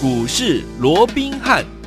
股市罗宾汉。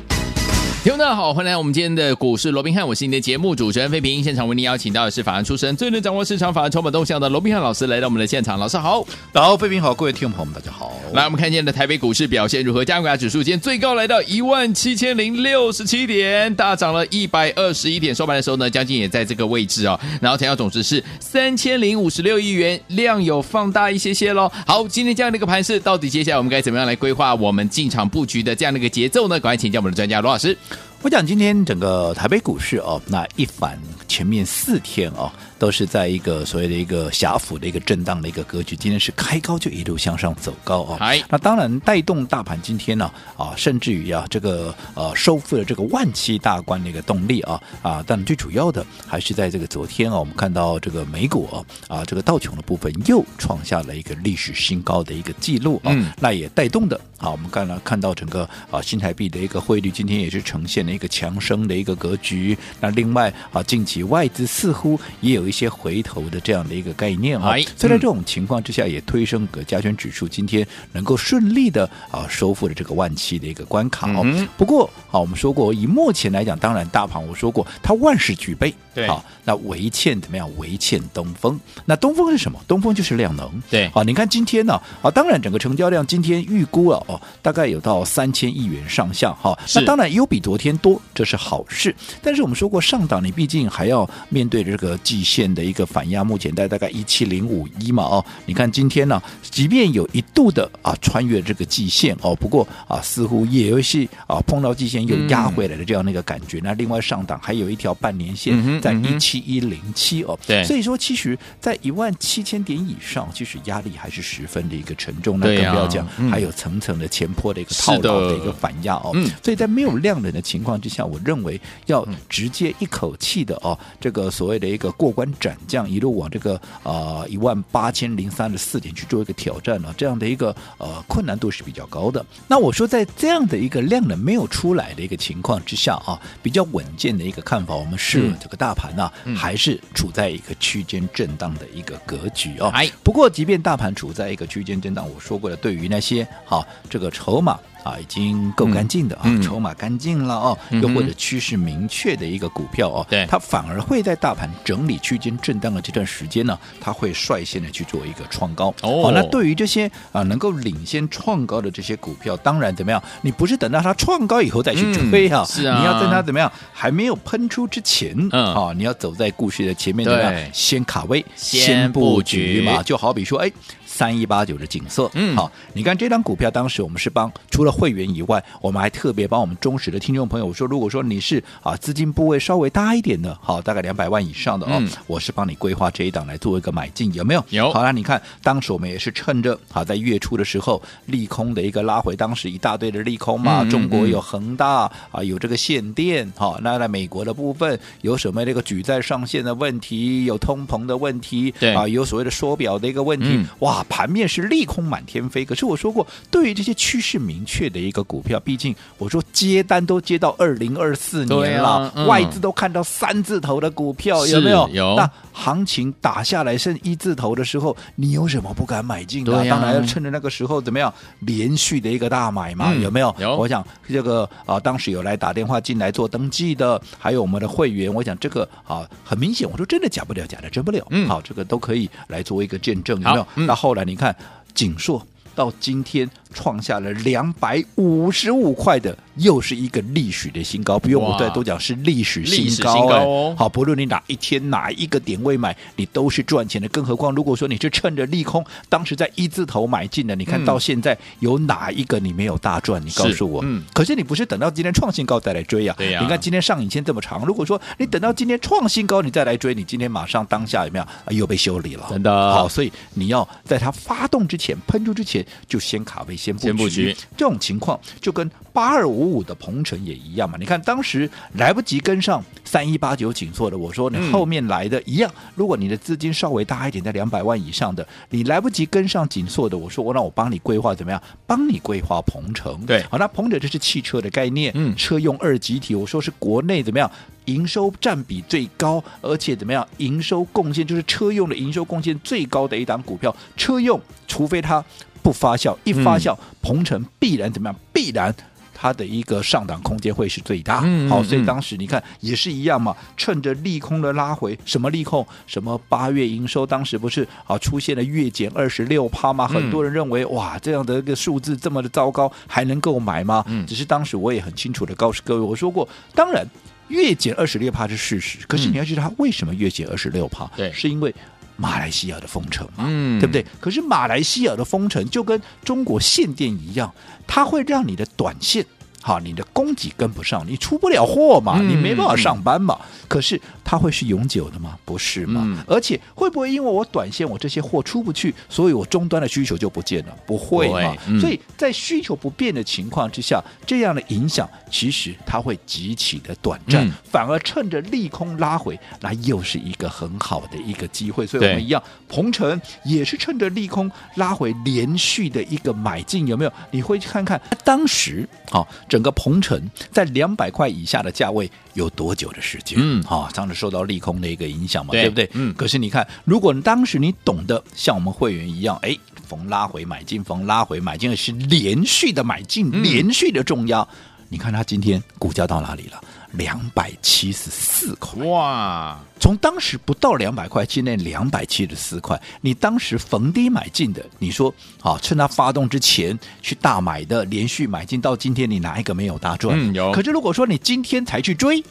听众大家好，欢迎来到我们今天的股市罗宾汉，我是你的节目主持人费平。现场为您邀请到的是法案出身、最能掌握市场法案筹码动向的罗宾汉老师来到我们的现场。老师好，大家好，费平好，各位听众朋友们大家好。来，我们看见的台北股市表现如何？加权指数今天最高来到一万七千零六十七点，大涨了一百二十一点。收盘的时候呢，将近也在这个位置哦。然后成交总值是三千零五十六亿元，量有放大一些些喽。好，今天这样的一个盘势，到底接下来我们该怎么样来规划我们进场布局的这样的一个节奏呢？赶快请教我们的专家罗老师。我讲今天整个台北股市哦，那一反前面四天哦。都是在一个所谓的一个狭幅的一个震荡的一个格局，今天是开高就一路向上走高啊、哦！那当然带动大盘今天呢啊，甚至于啊这个呃收复了这个万七大关的一个动力啊啊！但最主要的还是在这个昨天啊，我们看到这个美股啊啊这个道琼的部分又创下了一个历史新高的一个记录啊，嗯、那也带动的啊，我们刚才看到整个啊新台币的一个汇率今天也是呈现了一个强升的一个格局。那另外啊，近期外资似乎也有一。些回头的这样的一个概念啊，所以在这种情况之下，也推升个加权指数今天能够顺利的啊收复了这个万七的一个关卡哦。不过啊，我们说过，以目前来讲，当然大盘我说过，它万事俱备，对啊，那唯欠怎么样？唯欠东风。那东风是什么？东风就是量能。对啊，你看今天呢啊，当然整个成交量今天预估了哦，大概有到三千亿元上下哈。那当然有比昨天多，这是好事。但是我们说过，上档你毕竟还要面对这个季线。的一个反压，目前在大概一七零五一嘛哦，你看今天呢，即便有一度的啊穿越这个季线哦，不过啊似乎也有些啊碰到季线又压回来的这样的一个感觉。嗯、那另外上档还有一条半年线在一七一零七哦，对，所以说其实在一万七千点以上，其实压力还是十分的一个沉重。那更不要讲，还有层层的前坡的一个套牢的一个反压哦。所以在没有量能的情况之下，我认为要直接一口气的哦，这个所谓的一个过关。斩将一路往这个呃一万八千零三十四点去做一个挑战呢、啊，这样的一个呃困难度是比较高的。那我说在这样的一个量能没有出来的一个情况之下啊，比较稳健的一个看法，我们是这个大盘呢、还是处在一个区间震荡的一个格局哦。哎，不过即便大盘处在一个区间震荡，我说过了，对于那些好、这个筹码。啊，已经够干净的啊，筹码干净了哦，又或者趋势明确的一个股票哦，对，它反而会在大盘整理区间震荡的这段时间呢，它会率先的去做一个创高哦。那对于这些啊能够领先创高的这些股票，当然怎么样？你不是等到它创高以后再去追啊，是啊，你要在它怎么样还没有喷出之前，嗯，啊，你要走在故事的前面，怎么样？先卡位，先布局嘛，就好比说，哎。三一八九的景色，嗯，好，你看这张股票，当时我们是帮除了会员以外，我们还特别帮我们忠实的听众朋友说，如果说你是啊资金部位稍微大一点的，好，大概两百万以上的哦，嗯、我是帮你规划这一档来做一个买进，有没有？有。好，了你看当时我们也是趁着好在月初的时候利空的一个拉回，当时一大堆的利空嘛，嗯、中国有恒大啊，有这个限电，好，那在美国的部分有什么这个举债上限的问题，有通膨的问题，对。啊，有所谓的缩表的一个问题，嗯、哇。盘面是利空满天飞，可是我说过，对于这些趋势明确的一个股票，毕竟我说接单都接到二零二四年了，啊嗯、外资都看到三字头的股票，有没有？有。那行情打下来剩一字头的时候，你有什么不敢买进的？啊、当然要趁着那个时候怎么样连续的一个大买嘛，嗯、有没有？有。我想这个啊，当时有来打电话进来做登记的，还有我们的会员，我想这个啊，很明显，我说真的假不了，假的真不了。嗯。好，这个都可以来做一个见证，有没有？嗯、那后后来你看景硕到今天。创下了两百五十五块的，又是一个历史的新高。不用我再多讲，是历史新高，新高哦。好，不论你哪一天哪一个点位买，你都是赚钱的。更何况，如果说你是趁着利空，当时在一字头买进的，你看到现在有哪一个你没有大赚？你告诉我。嗯。可是你不是等到今天创新高再来追呀？对呀。你看今天上影线这么长，如果说你等到今天创新高你再来追，你今天马上当下有没有又被修理了？真的。好，所以你要在它发动之前喷出之前就先卡位。先布局，这种情况就跟八二五五的鹏程也一样嘛。你看当时来不及跟上三一八九紧缩的，我说你后面来的一样。如果你的资金稍微大一点，在两百万以上的，你来不及跟上紧缩的，我说我让我帮你规划怎么样？帮你规划鹏程。对，好，那鹏程这是汽车的概念，嗯，车用二级体，我说是国内怎么样？营收占比最高，而且怎么样？营收贡献就是车用的营收贡献最高的一档股票。车用，除非它。不发酵，一发酵，鹏程必然怎么样？必然。它的一个上档空间会是最大，嗯嗯嗯好，所以当时你看也是一样嘛，趁着利空的拉回，什么利空？什么八月营收当时不是啊出现了月减二十六趴吗？很多人认为、嗯、哇，这样的一个数字这么的糟糕，还能够买吗？嗯，只是当时我也很清楚的告诉各位，我说过，当然月减二十六趴是事实，可是你要知道它为什么月减二十六趴？对、嗯，是因为马来西亚的封城嘛，嗯，对不对？可是马来西亚的封城就跟中国限电一样。它会让你的短线，好，你的供给跟不上，你出不了货嘛，你没办法上班嘛。嗯、可是它会是永久的吗？不是嘛。嗯、而且会不会因为我短线我这些货出不去，所以我终端的需求就不见了？不会嘛。嗯、所以在需求不变的情况之下，这样的影响其实它会极其的短暂，嗯、反而趁着利空拉回，那又是一个很好的一个机会。所以我们一样，鹏程也是趁着利空拉回，连续的一个买进，有没有？你会去看看当时好。整个鹏程在两百块以下的价位有多久的时间？嗯，好、哦，当时受到利空的一个影响嘛，对，对不对？嗯。可是你看，如果当时你懂得像我们会员一样，哎，逢拉回买进，逢拉回买进，是连续的买进，嗯、连续的重压。你看它今天股价到哪里了？两百七十四块哇！从当时不到两百块，现在两百七十四块。你当时逢低买进的，你说啊，趁它发动之前去大买的，连续买进到今天，你哪一个没有大赚？嗯，有。可是如果说你今天才去追，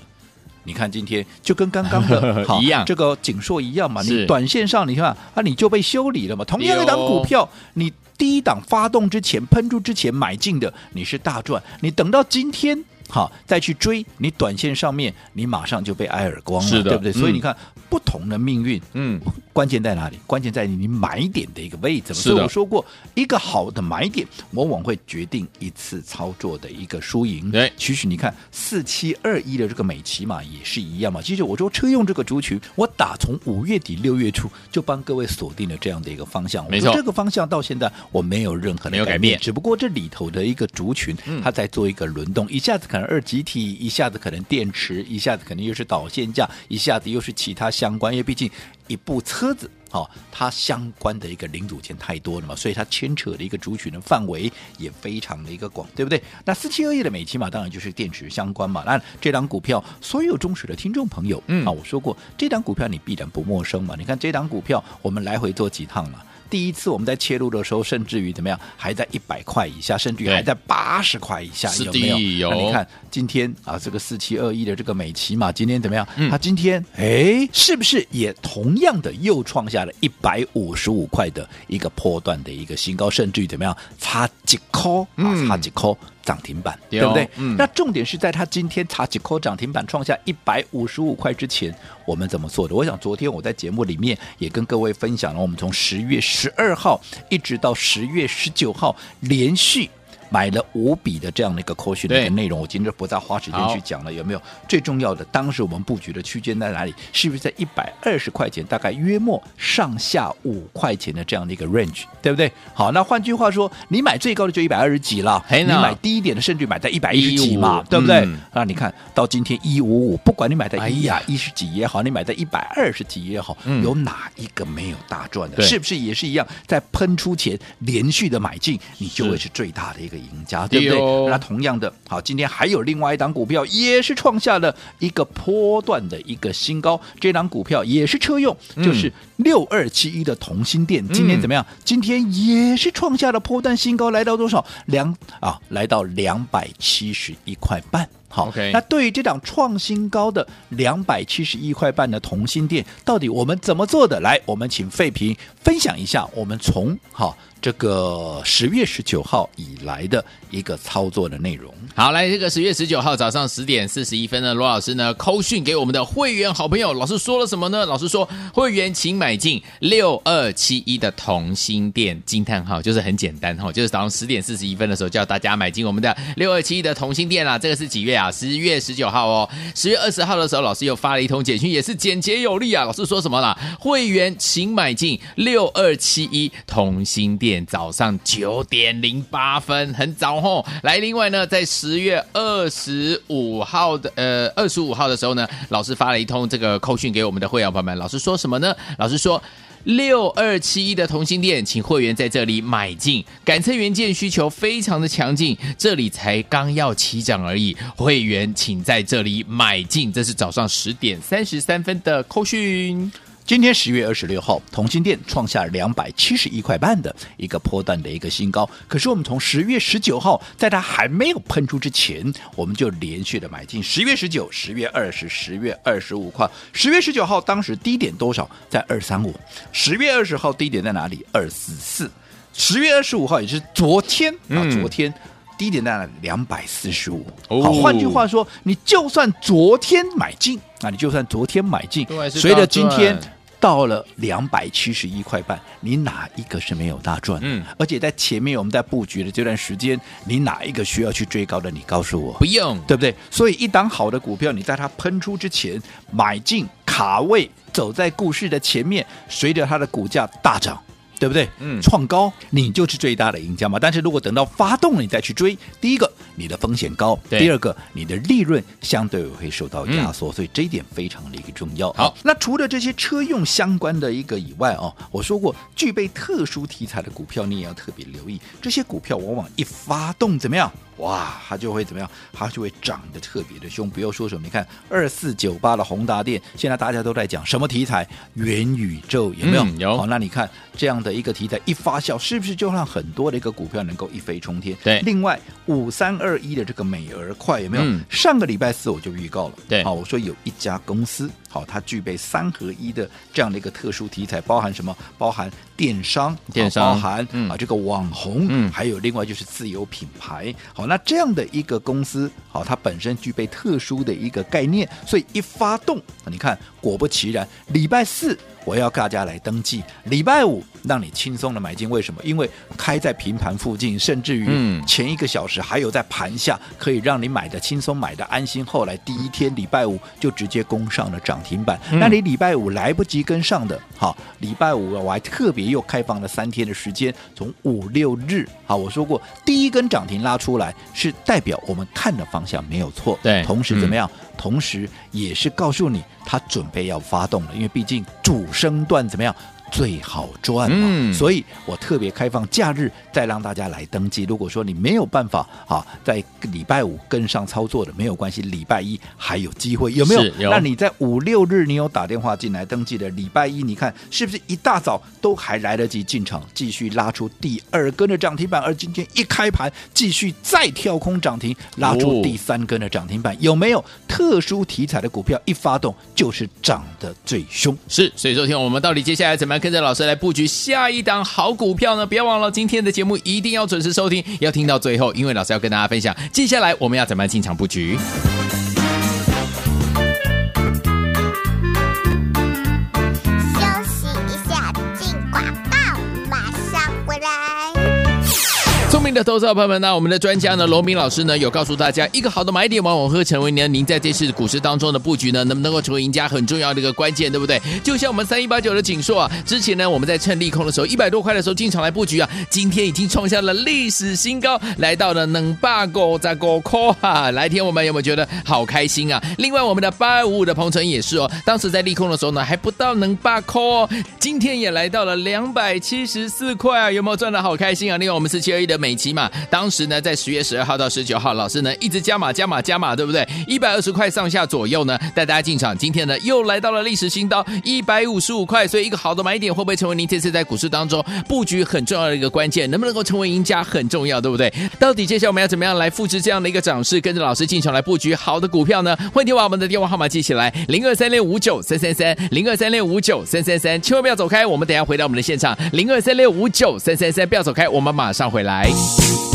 你看今天就跟刚刚的 一样，这个锦硕一样嘛。你短线上你看啊，你就被修理了嘛。同样一档股票，你第一档发动之前喷出之前买进的，你是大赚。你等到今天。好，再去追你短线上面，你马上就被挨耳光了，对不对？嗯、所以你看不同的命运，嗯，关键在哪里？关键在于你买点的一个位置。所以我说过，一个好的买点往往会决定一次操作的一个输赢。对，其实你看四七二一的这个美琪嘛也是一样嘛。其实我说车用这个族群，我打从五月底六月初就帮各位锁定了这样的一个方向。没错，这个方向到现在我没有任何的改变，改变，只不过这里头的一个族群，它在做一个轮动，一下子可能。二极体一下子可能电池，一下子可能又是导线架，一下子又是其他相关，因为毕竟一部车子哦，它相关的一个零组件太多了嘛，所以它牵扯的一个族群的范围也非常的一个广，对不对？那四七二一的美琪嘛当然就是电池相关嘛。那这档股票，所有忠实的听众朋友，嗯啊，我说过这档股票你必然不陌生嘛。你看这档股票，我们来回做几趟了。第一次我们在切入的时候，甚至于怎么样，还在一百块以下，甚至于还在八十块以下，有没有？有。那你看今天啊，这个四七二一的这个美琪嘛，今天怎么样？它、嗯、今天哎，是不是也同样的又创下了一百五十五块的一个波段的一个新高，甚至于怎么样，差几块啊，差几块。涨停板，对不对？嗯、那重点是在它今天查几颗涨停板创下一百五十五块之前，我们怎么做的？我想昨天我在节目里面也跟各位分享了，我们从十月十二号一直到十月十九号连续。买了五笔的这样的一个 call 讯的一个内容，我今天不再花时间去讲了。有没有最重要的？当时我们布局的区间在哪里？是不是在一百二十块钱，大概约莫上下五块钱的这样的一个 range，对不对？好，那换句话说，你买最高的就一百二十几了，你买低一点的，甚至买在一百一十几嘛，对不对？那你看到今天一五五，不管你买在一呀一十几也好，你买在一百二十几也好，有哪一个没有大赚的？是不是也是一样？在喷出前连续的买进，你就会是最大的一个。赢家对不对？哦、那同样的，好，今天还有另外一档股票也是创下了一个波段的一个新高，这档股票也是车用，嗯、就是六二七一的同心店，今天怎么样？嗯、今天也是创下了波段新高，来到多少？两啊，来到两百七十一块半。好，Okay. 那对于这档创新高的两百七十一块半的同心店，到底我们怎么做的？来，我们请费平分享一下，我们从好。这个十月十九号以来的一个操作的内容。好，来这个十月十九号早上十点四十一分呢，罗老师呢扣讯给我们的会员好朋友，老师说了什么呢？老师说会员请买进六二七一的同心店，惊叹号，就是很简单哈，就是早上十点四十一分的时候叫大家买进我们的六二七一的同心店啦。这个是几月啊？啊，十月十九号哦。十月二十号的时候，老师又发了一通简讯，也是简洁有力啊。老师说什么啦？会员请买进六二七一同心店。早上九点零八分，很早吼。来，另外呢，在十月二十五号的呃二十五号的时候呢，老师发了一通这个扣讯给我们的会员朋友们。老师说什么呢？老师说六二七一的同心店，请会员在这里买进，感测元件需求非常的强劲，这里才刚要起涨而已，会员请在这里买进，这是早上十点三十三分的扣讯。今天十月二十六号，同心店创下两百七十一块半的一个波段的一个新高。可是我们从十月十九号，在它还没有喷出之前，我们就连续的买进。十月十九、十月二十、十月二十五块。十月十九号当时低点多少？在二三五。十月二十号低点在哪里？二四四。十月二十五号也是昨天啊，昨天低点在哪？两百四十五。好，换句话说，你就算昨天买进，啊你就算昨天买进，随着今天。到了两百七十一块半，你哪一个是没有大赚？嗯，而且在前面我们在布局的这段时间，你哪一个需要去追高的？你告诉我，不用，对不对？所以一档好的股票，你在它喷出之前买进卡位，走在故事的前面，随着它的股价大涨。对不对？嗯，创高你就是最大的赢家嘛。但是如果等到发动了你再去追，第一个你的风险高，第二个你的利润相对会受到压缩，嗯、所以这一点非常的一个重要。好，那除了这些车用相关的一个以外哦，我说过具备特殊题材的股票你也要特别留意，这些股票往往一发动怎么样？哇，它就会怎么样？它就会涨得特别的凶。不要说什么，你看二四九八的宏达电，现在大家都在讲什么题材？元宇宙有没有？嗯、有。好，那你看这样的一个题材一发酵，是不是就让很多的一个股票能够一飞冲天？对。另外五三二一的这个美而快有没有？嗯、上个礼拜四我就预告了。对。好，我说有一家公司，好，它具备三合一的这样的一个特殊题材，包含什么？包含电商，电商，包含、嗯、啊这个网红，嗯，还有另外就是自有品牌。好。那这样的一个公司，好，它本身具备特殊的一个概念，所以一发动，你看，果不其然，礼拜四。我要大家来登记，礼拜五让你轻松的买进。为什么？因为开在平盘附近，甚至于前一个小时还有在盘下，可以让你买的轻松，买的安心。后来第一天礼拜五就直接攻上了涨停板。那你礼拜五来不及跟上的，好，礼拜五我还特别又开放了三天的时间，从五六日，好，我说过第一根涨停拉出来，是代表我们看的方向没有错。对，同时怎么样？同时也是告诉你，他准备要发动了，因为毕竟主升段怎么样？最好赚嘛，嗯、所以我特别开放假日再让大家来登记。如果说你没有办法啊，在礼拜五跟上操作的没有关系，礼拜一还有机会，有没有？有。那你在五六日你有打电话进来登记的，礼拜一你看是不是一大早都还来得及进场，继续拉出第二根的涨停板？而今天一开盘继续再跳空涨停，拉出第三根的涨停板，哦、有没有？特殊题材的股票一发动就是涨得最凶。是，所以说听我们到底接下来怎么样？跟着老师来布局下一档好股票呢？别忘了今天的节目一定要准时收听，要听到最后，因为老师要跟大家分享接下来我们要怎么样进场布局。的投资者朋友们，那我们的专家呢，罗明老师呢，有告诉大家一个好的买点，往往会成为呢您在这次股市当中的布局呢，能不能够成为赢家很重要的一个关键，对不对？就像我们三一八九的锦硕啊，之前呢我们在趁利空的时候，一百多块的时候进场来布局啊，今天已经创下了历史新高，来到了能八股在股科哈，来天我们有没有觉得好开心啊？另外我们的八二五五的鹏程也是哦，当时在利空的时候呢，还不到能八股哦，今天也来到了两百七十四块啊，有没有赚的好开心啊？另外我们四七二一的美。起码当时呢，在十月十二号到十九号，老师呢一直加码加码加码，对不对？一百二十块上下左右呢，带大家进场。今天呢又来到了历史新高，一百五十五块。所以一个好的买点会不会成为您这次在股市当中布局很重要的一个关键？能不能够成为赢家很重要，对不对？到底接下来我们要怎么样来复制这样的一个涨势，跟着老师进场来布局好的股票呢？欢迎把我们的电话号码记起来：零二三六五九三三三，零二三六五九三三三。千万不要走开，我们等下回到我们的现场，零二三六五九三三三，不要走开，我们马上回来。节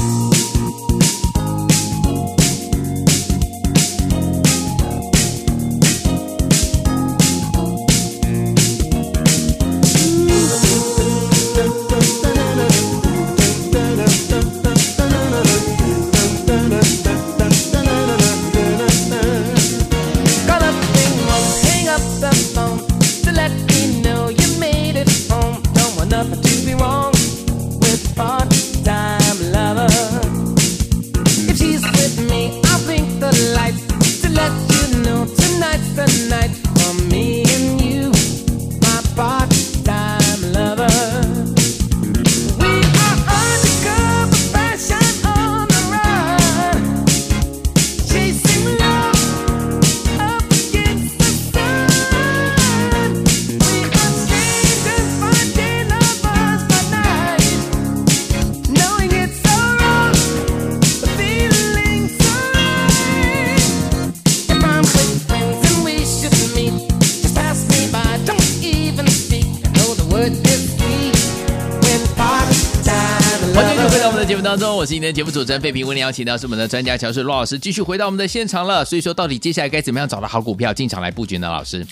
当中，我是今天的节目主持人费平，为您邀请到是我们的专家乔氏罗老师，继续回到我们的现场了。所以说，到底接下来该怎么样找到好股票进场来布局呢？老师？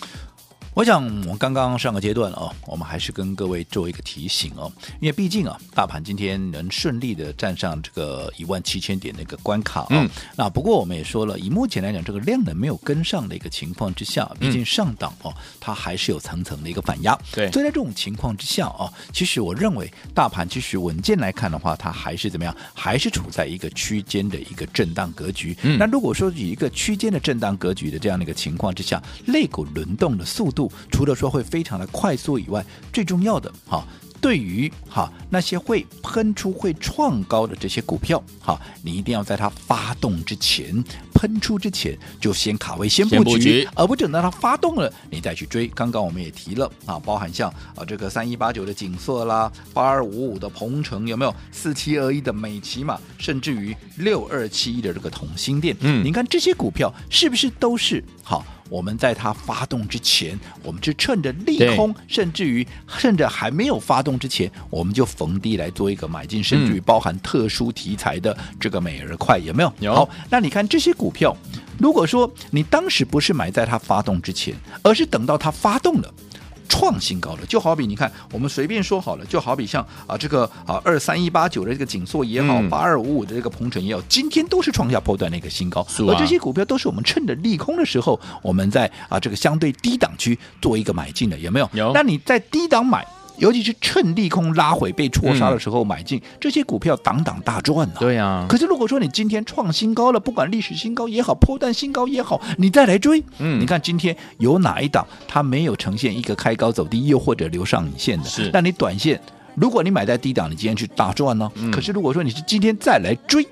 我想，我刚刚上个阶段哦，我们还是跟各位做一个提醒哦，因为毕竟啊，大盘今天能顺利的站上这个一万七千点的一个关卡。嗯。那不过我们也说了，以目前来讲，这个量能没有跟上的一个情况之下，毕竟上档哦，它还是有层层的一个反压。对。所以在这种情况之下啊、哦，其实我认为大盘其实稳健来看的话，它还是怎么样？还是处在一个区间的一个震荡格局。嗯。那如果说以一个区间的震荡格局的这样的一个情况之下，类股轮动的速度。除了说会非常的快速以外，最重要的哈，对于哈那些会喷出、会创高的这些股票，哈，你一定要在它发动之前、喷出之前就先卡位、先布局，布局而不等到它发动了你再去追。刚刚我们也提了啊，包含像啊这个三一八九的景色啦，八二五五的鹏程有没有？四七二一的美琪玛，甚至于六二七一的这个同心电，嗯，你看这些股票是不是都是好？我们在它发动之前，我们就趁着利空，甚至于甚至还没有发动之前，我们就逢低来做一个买进，甚至于包含特殊题材的这个美而快，有没有？有。好，那你看这些股票，如果说你当时不是买在它发动之前，而是等到它发动了。创新高了，就好比你看，我们随便说好了，就好比像啊这个啊二三一八九的这个紧缩也好，八二五五的这个鹏程也好，今天都是创下波段的一个新高，啊、而这些股票都是我们趁着利空的时候，我们在啊这个相对低档区做一个买进的，有没有？有。那你在低档买。尤其是趁利空拉回被错杀的时候买进、嗯、这些股票，档档大赚呐、啊。对呀、啊。可是如果说你今天创新高了，不管历史新高也好，破蛋新高也好，你再来追，嗯，你看今天有哪一档它没有呈现一个开高走低，又或者留上影线的？是。那你短线，如果你买在低档，你今天去大赚呢、嗯？可是如果说你是今天再来追，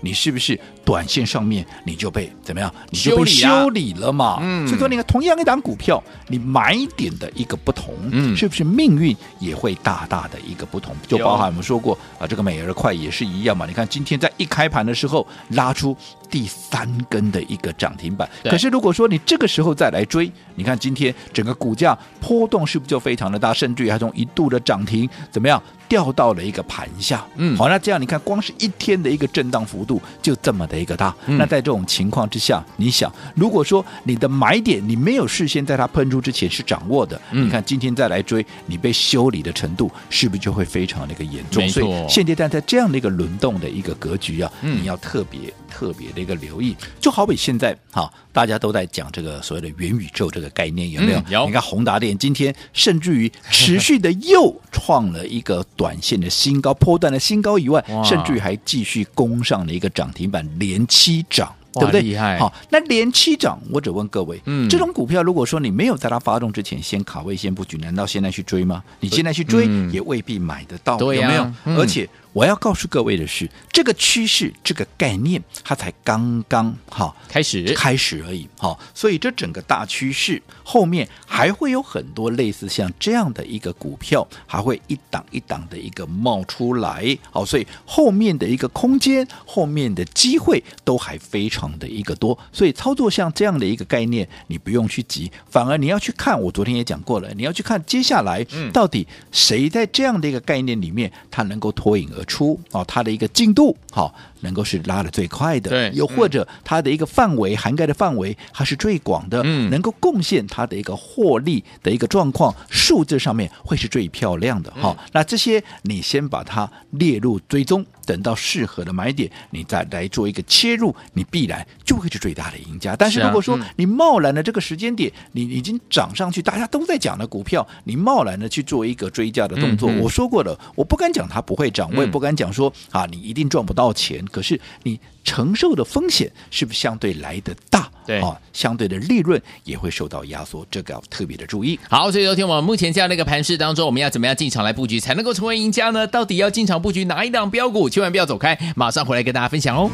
你是不是？短线上面你就被怎么样？你就被修理了嘛。嗯，所以说你看，同样一档股票，你买点的一个不同，嗯，是不是命运也会大大的一个不同？就包含我们说过啊，这个美而快也是一样嘛。你看今天在一开盘的时候拉出第三根的一个涨停板，可是如果说你这个时候再来追，你看今天整个股价波动是不是就非常的大？甚至于还从一度的涨停怎么样掉到了一个盘下？嗯，好，那这样你看，光是一天的一个震荡幅度就这么的。一个大，那在这种情况之下，你想，如果说你的买点你没有事先在它喷出之前是掌握的，你看今天再来追，你被修理的程度是不是就会非常的一个严重？所以现阶段在这样的一个轮动的一个格局啊，你要特别特别的一个留意。就好比现在哈，大家都在讲这个所谓的元宇宙这个概念，有没有？有。你看宏达电今天甚至于持续的又创了一个短线的新高，波段的新高以外，甚至于还继续攻上了一个涨停板。连七涨，对不对？厉害。好，那连七涨，我只问各位，嗯，这种股票，如果说你没有在它发动之前先卡位、先布局，难道现在去追吗？你现在去追，也未必买得到，嗯、有没有？嗯、而且。我要告诉各位的是，这个趋势、这个概念，它才刚刚好开始开始而已。好，所以这整个大趋势后面还会有很多类似像这样的一个股票，还会一档一档的一个冒出来。好，所以后面的一个空间、后面的机会都还非常的一个多。所以操作像这样的一个概念，你不用去急，反而你要去看。我昨天也讲过了，你要去看接下来到底谁在这样的一个概念里面，它能够脱颖而出哦，它的一个进度好，能够是拉的最快的，对，又或者它的一个范围、嗯、涵盖的范围它是最广的，嗯，能够贡献它的一个获利的一个状况，数字上面会是最漂亮的哈、嗯。那这些你先把它列入追踪，等到适合的买点，你再来做一个切入，你必然就会是最大的赢家。但是如果说你贸然的这个时间点，你已经涨上去，大家都在讲的股票，你贸然的去做一个追加的动作，我说过了，我不敢讲它不会涨，我也不敢讲说啊，你一定赚不到钱。可是你承受的风险是不是相对来的大？对啊，相对的利润也会受到压缩，这个要特别的注意。好，所以昨天我们目前这样的一个盘势当中，我们要怎么样进场来布局才能够成为赢家呢？到底要进场布局哪一档标股？千万不要走开，马上回来跟大家分享哦。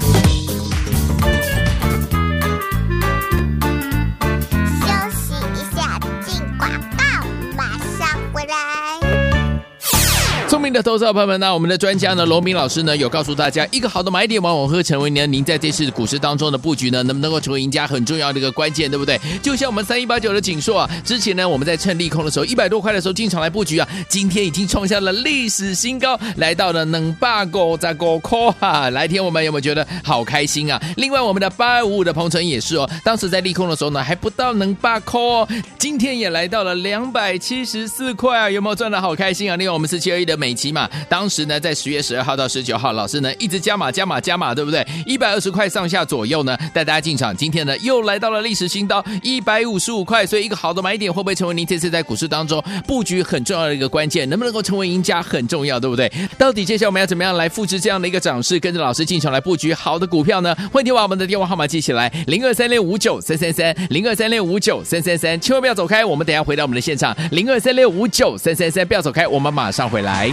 聪明的投资者朋友们那，我们的专家呢，罗明老师呢，有告诉大家，一个好的买点往往会成为呢，您在这次股市当中的布局呢，能不能够成为赢家很重要的一个关键，对不对？就像我们三一八九的景硕啊，之前呢，我们在趁利空的时候，一百多块的时候进场来布局啊，今天已经创下了历史新高，来到了能霸狗在狗扣哈，来天我们有没有觉得好开心啊？另外，我们的八二五五的鹏程也是哦，当时在利空的时候呢，还不到能霸扣哦，今天也来到了两百七十四块啊，有没有赚的好开心啊？另外，我们四七二一的美起码，当时呢，在十月十二号到十九号，老师呢一直加码加码加码，对不对？一百二十块上下左右呢，带大家进场。今天呢，又来到了历史新高，一百五十五块。所以，一个好的买点会不会成为您这次在股市当中布局很重要的一个关键？能不能够成为赢家很重要，对不对？到底接下来我们要怎么样来复制这样的一个涨势，跟着老师进场来布局好的股票呢？欢迎把我们的电话号码记起来：零二三六五九三三三，零二三六五九三三三。千万不要走开，我们等下回到我们的现场，零二三六五九三三三，不要走开，我们马上回来。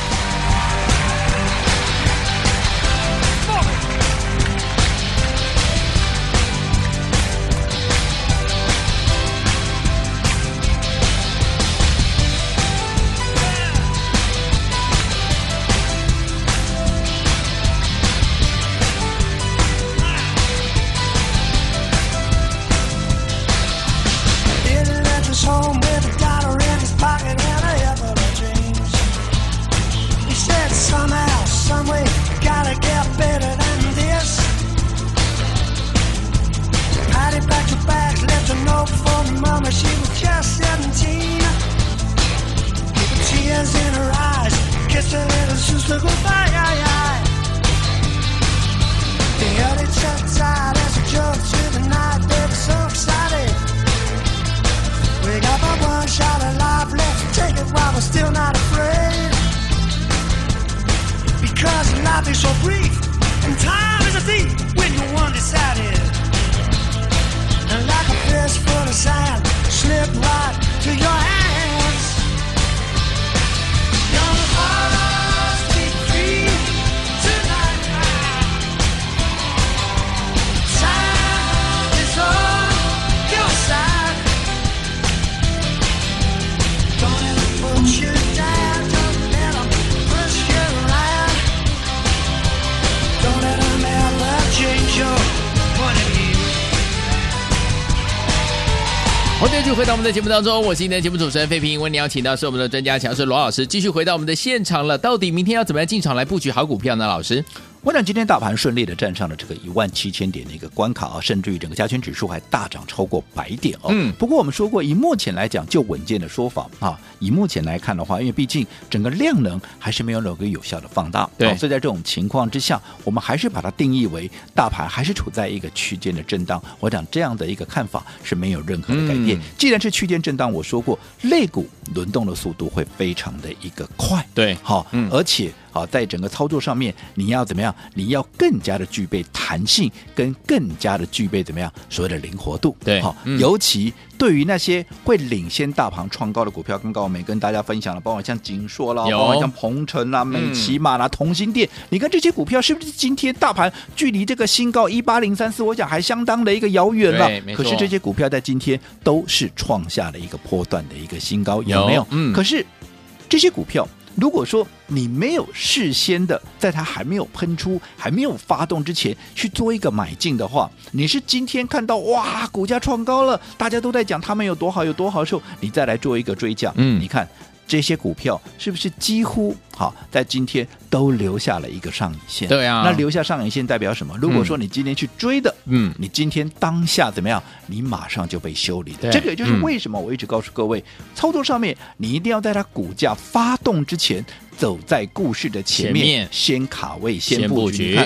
kissing in the shoes to go by. The early church side as we jump to the night, baby, so excited. We got but one shot of life left, take it while we're still not afraid. Because life is so brief, and time is a thief when you're undecided. And like a fistful of sand, slip right to your hand. 回到我们的节目当中，我是今天的节目主持人费平。为你邀请到是我们的专家强师罗老师，继续回到我们的现场了。到底明天要怎么样进场来布局好股票呢？老师？我想今天大盘顺利的站上了这个一万七千点的一个关卡啊，甚至于整个加权指数还大涨超过百点哦。嗯。不过我们说过，以目前来讲，就稳健的说法啊，以目前来看的话，因为毕竟整个量能还是没有能够有效的放大，对。所以在这种情况之下，我们还是把它定义为大盘还是处在一个区间的震荡。我想这样的一个看法是没有任何的改变。嗯、既然是区间震荡，我说过，类股轮动的速度会非常的一个快，对。好，嗯，而且。好，在整个操作上面，你要怎么样？你要更加的具备弹性，跟更加的具备怎么样？所谓的灵活度。对，好，嗯、尤其对于那些会领先大盘创高的股票，刚刚我们也跟大家分享了，包括像景硕啦，包括像鹏程啦、美琪马啦、同心店，你看这些股票是不是今天大盘距离这个新高一八零三四，我想还相当的一个遥远了。可是这些股票在今天都是创下了一个波段的一个新高，有没有？嗯。可是这些股票。如果说你没有事先的在它还没有喷出、还没有发动之前去做一个买进的话，你是今天看到哇，股价创高了，大家都在讲他们有多好、有多好的时候，你再来做一个追加，嗯，你看。这些股票是不是几乎好在今天都留下了一个上影线？对啊，那留下上影线代表什么？如果说你今天去追的，嗯，你今天当下怎么样？你马上就被修理了。这个也就是为什么我一直告诉各位，嗯、操作上面你一定要在它股价发动之前，走在故事的前面，前面先卡位，先布局。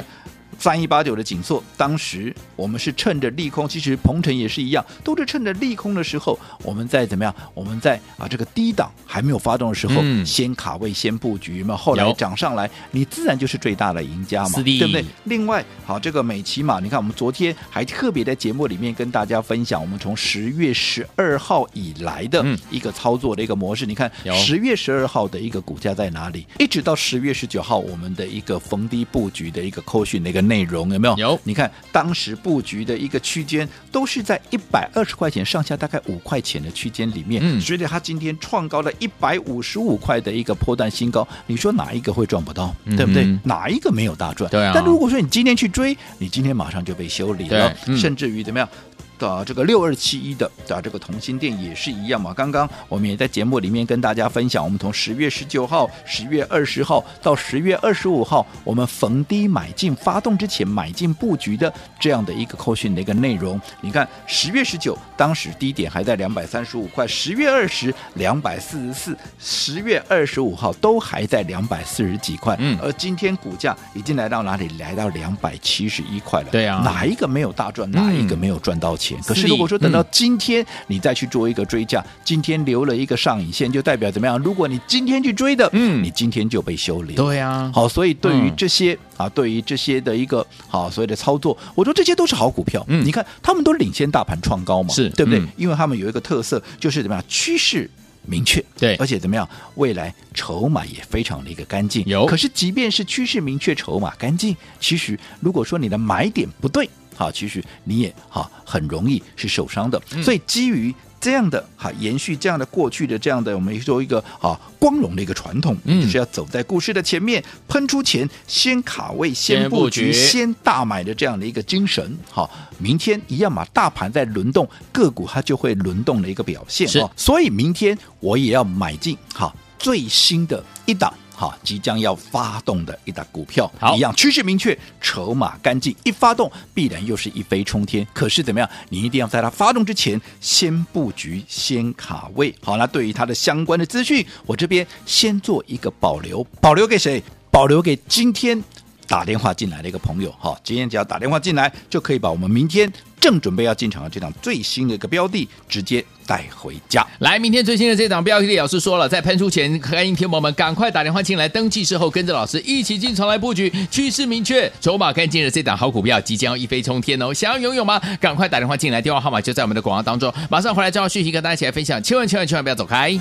三一八九的紧缩，当时我们是趁着利空，其实鹏程也是一样，都是趁着利空的时候，我们在怎么样？我们在啊这个低档还没有发动的时候，嗯、先卡位，先布局嘛。后来涨上来，你自然就是最大的赢家嘛，对不对？另外，好这个美琪玛，你看我们昨天还特别在节目里面跟大家分享，我们从十月十二号以来的一个操作的一个模式。嗯、你看十月十二号的一个股价在哪里？一直到十月十九号，我们的一个逢低布局的一个扣讯的一个。内容，有没有？有。你看当时布局的一个区间都是在一百二十块钱上下，大概五块钱的区间里面。嗯，随着它今天创高了一百五十五块的一个破段新高，你说哪一个会赚不到？嗯、对不对？哪一个没有大赚？对啊。但如果说你今天去追，你今天马上就被修理了，嗯、甚至于怎么样？的这个六二七一的的这个同心店也是一样嘛。刚刚我们也在节目里面跟大家分享，我们从十月十九号、十月二十号到十月二十五号，我们逢低买进，发动之前买进布局的这样的一个扣讯的一个内容。你看十月十九当时低点还在两百三十五块，十月二十两百四十四，十月二十五号都还在两百四十几块。嗯，而今天股价已经来到哪里？来到两百七十一块了。对啊，哪一个没有大赚？哪一个没有赚到钱？可是如果说等到今天你再去做一个追价，嗯、今天留了一个上影线，就代表怎么样？如果你今天去追的，嗯，你今天就被修理。对呀，好，所以对于这些、嗯、啊，对于这些的一个好所谓的操作，我说这些都是好股票。嗯，你看他们都领先大盘创高嘛，是对不对？嗯、因为他们有一个特色，就是怎么样？趋势明确，对，而且怎么样？未来筹码也非常的一个干净。有，可是即便是趋势明确，筹码干净，其实如果说你的买点不对。好，其实你也好很容易是受伤的，嗯、所以基于这样的哈延续这样的过去的这样的我们说一个啊光荣的一个传统，嗯，就是要走在故事的前面，喷出前先卡位、先布局、先大买的这样的一个精神。好，明天一样嘛，大盘在轮动，个股它就会轮动的一个表现。是，所以明天我也要买进好最新的一档。好，即将要发动的一档股票，好一样趋势明确，筹码干净，一发动必然又是一飞冲天。可是怎么样？你一定要在它发动之前先布局，先卡位。好，那对于它的相关的资讯，我这边先做一个保留，保留给谁？保留给今天打电话进来的一个朋友。哈，今天只要打电话进来，就可以把我们明天。正准备要进场的这档最新的一个标的，直接带回家。来，明天最新的这档标的，老师说了，在喷出前，欢迎听友们赶快打电话进来登记，之后跟着老师一起进场来布局，趋势明确，筹码干净的这档好股票即将要一飞冲天哦！想要拥有吗？赶快打电话进来，电话号码就在我们的广告当中。马上回来，正好讯息跟大家一起来分享，千万千万千万不要走开。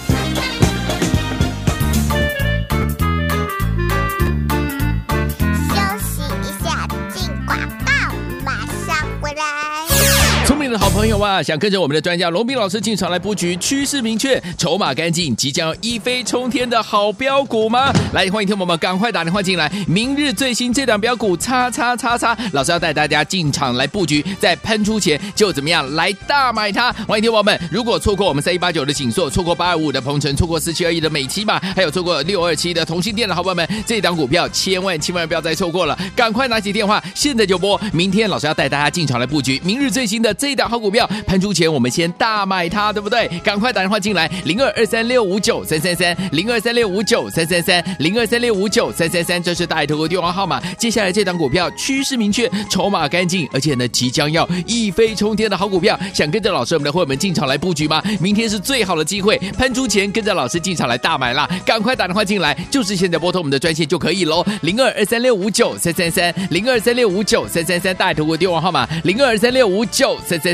好朋友啊，想跟着我们的专家罗斌老师进场来布局，趋势明确，筹码干净，即将一飞冲天的好标股吗？来，欢迎听友们赶快打电话进来，明日最新这档标股，叉叉叉叉，老师要带大家进场来布局，在喷出前就怎么样来大买它。欢迎听友们，如果错过我们三一八九的景硕，错过八二五的鹏程，错过四七二一的美琪玛，还有错过六二七的同心电的好朋友们，这档股票千万千万不要再错过了，赶快拿起电话，现在就拨。明天老师要带大家进场来布局，明日最新的这档。好股票喷出前，我们先大买它，对不对？赶快打电话进来，零二二三六五九三三三，零二三六五九三三三，零二三六五九三三三，这是大爱投顾电话号码。接下来这档股票趋势明确，筹码干净，而且呢即将要一飞冲天的好股票，想跟着老师我们的会员们进场来布局吗？明天是最好的机会，喷出前跟着老师进场来大买啦！赶快打电话进来，就是现在拨通我们的专线就可以喽，零二二三六五九三三三，零二三六五九三三三，大爱投顾电话号码零二二三六五九三三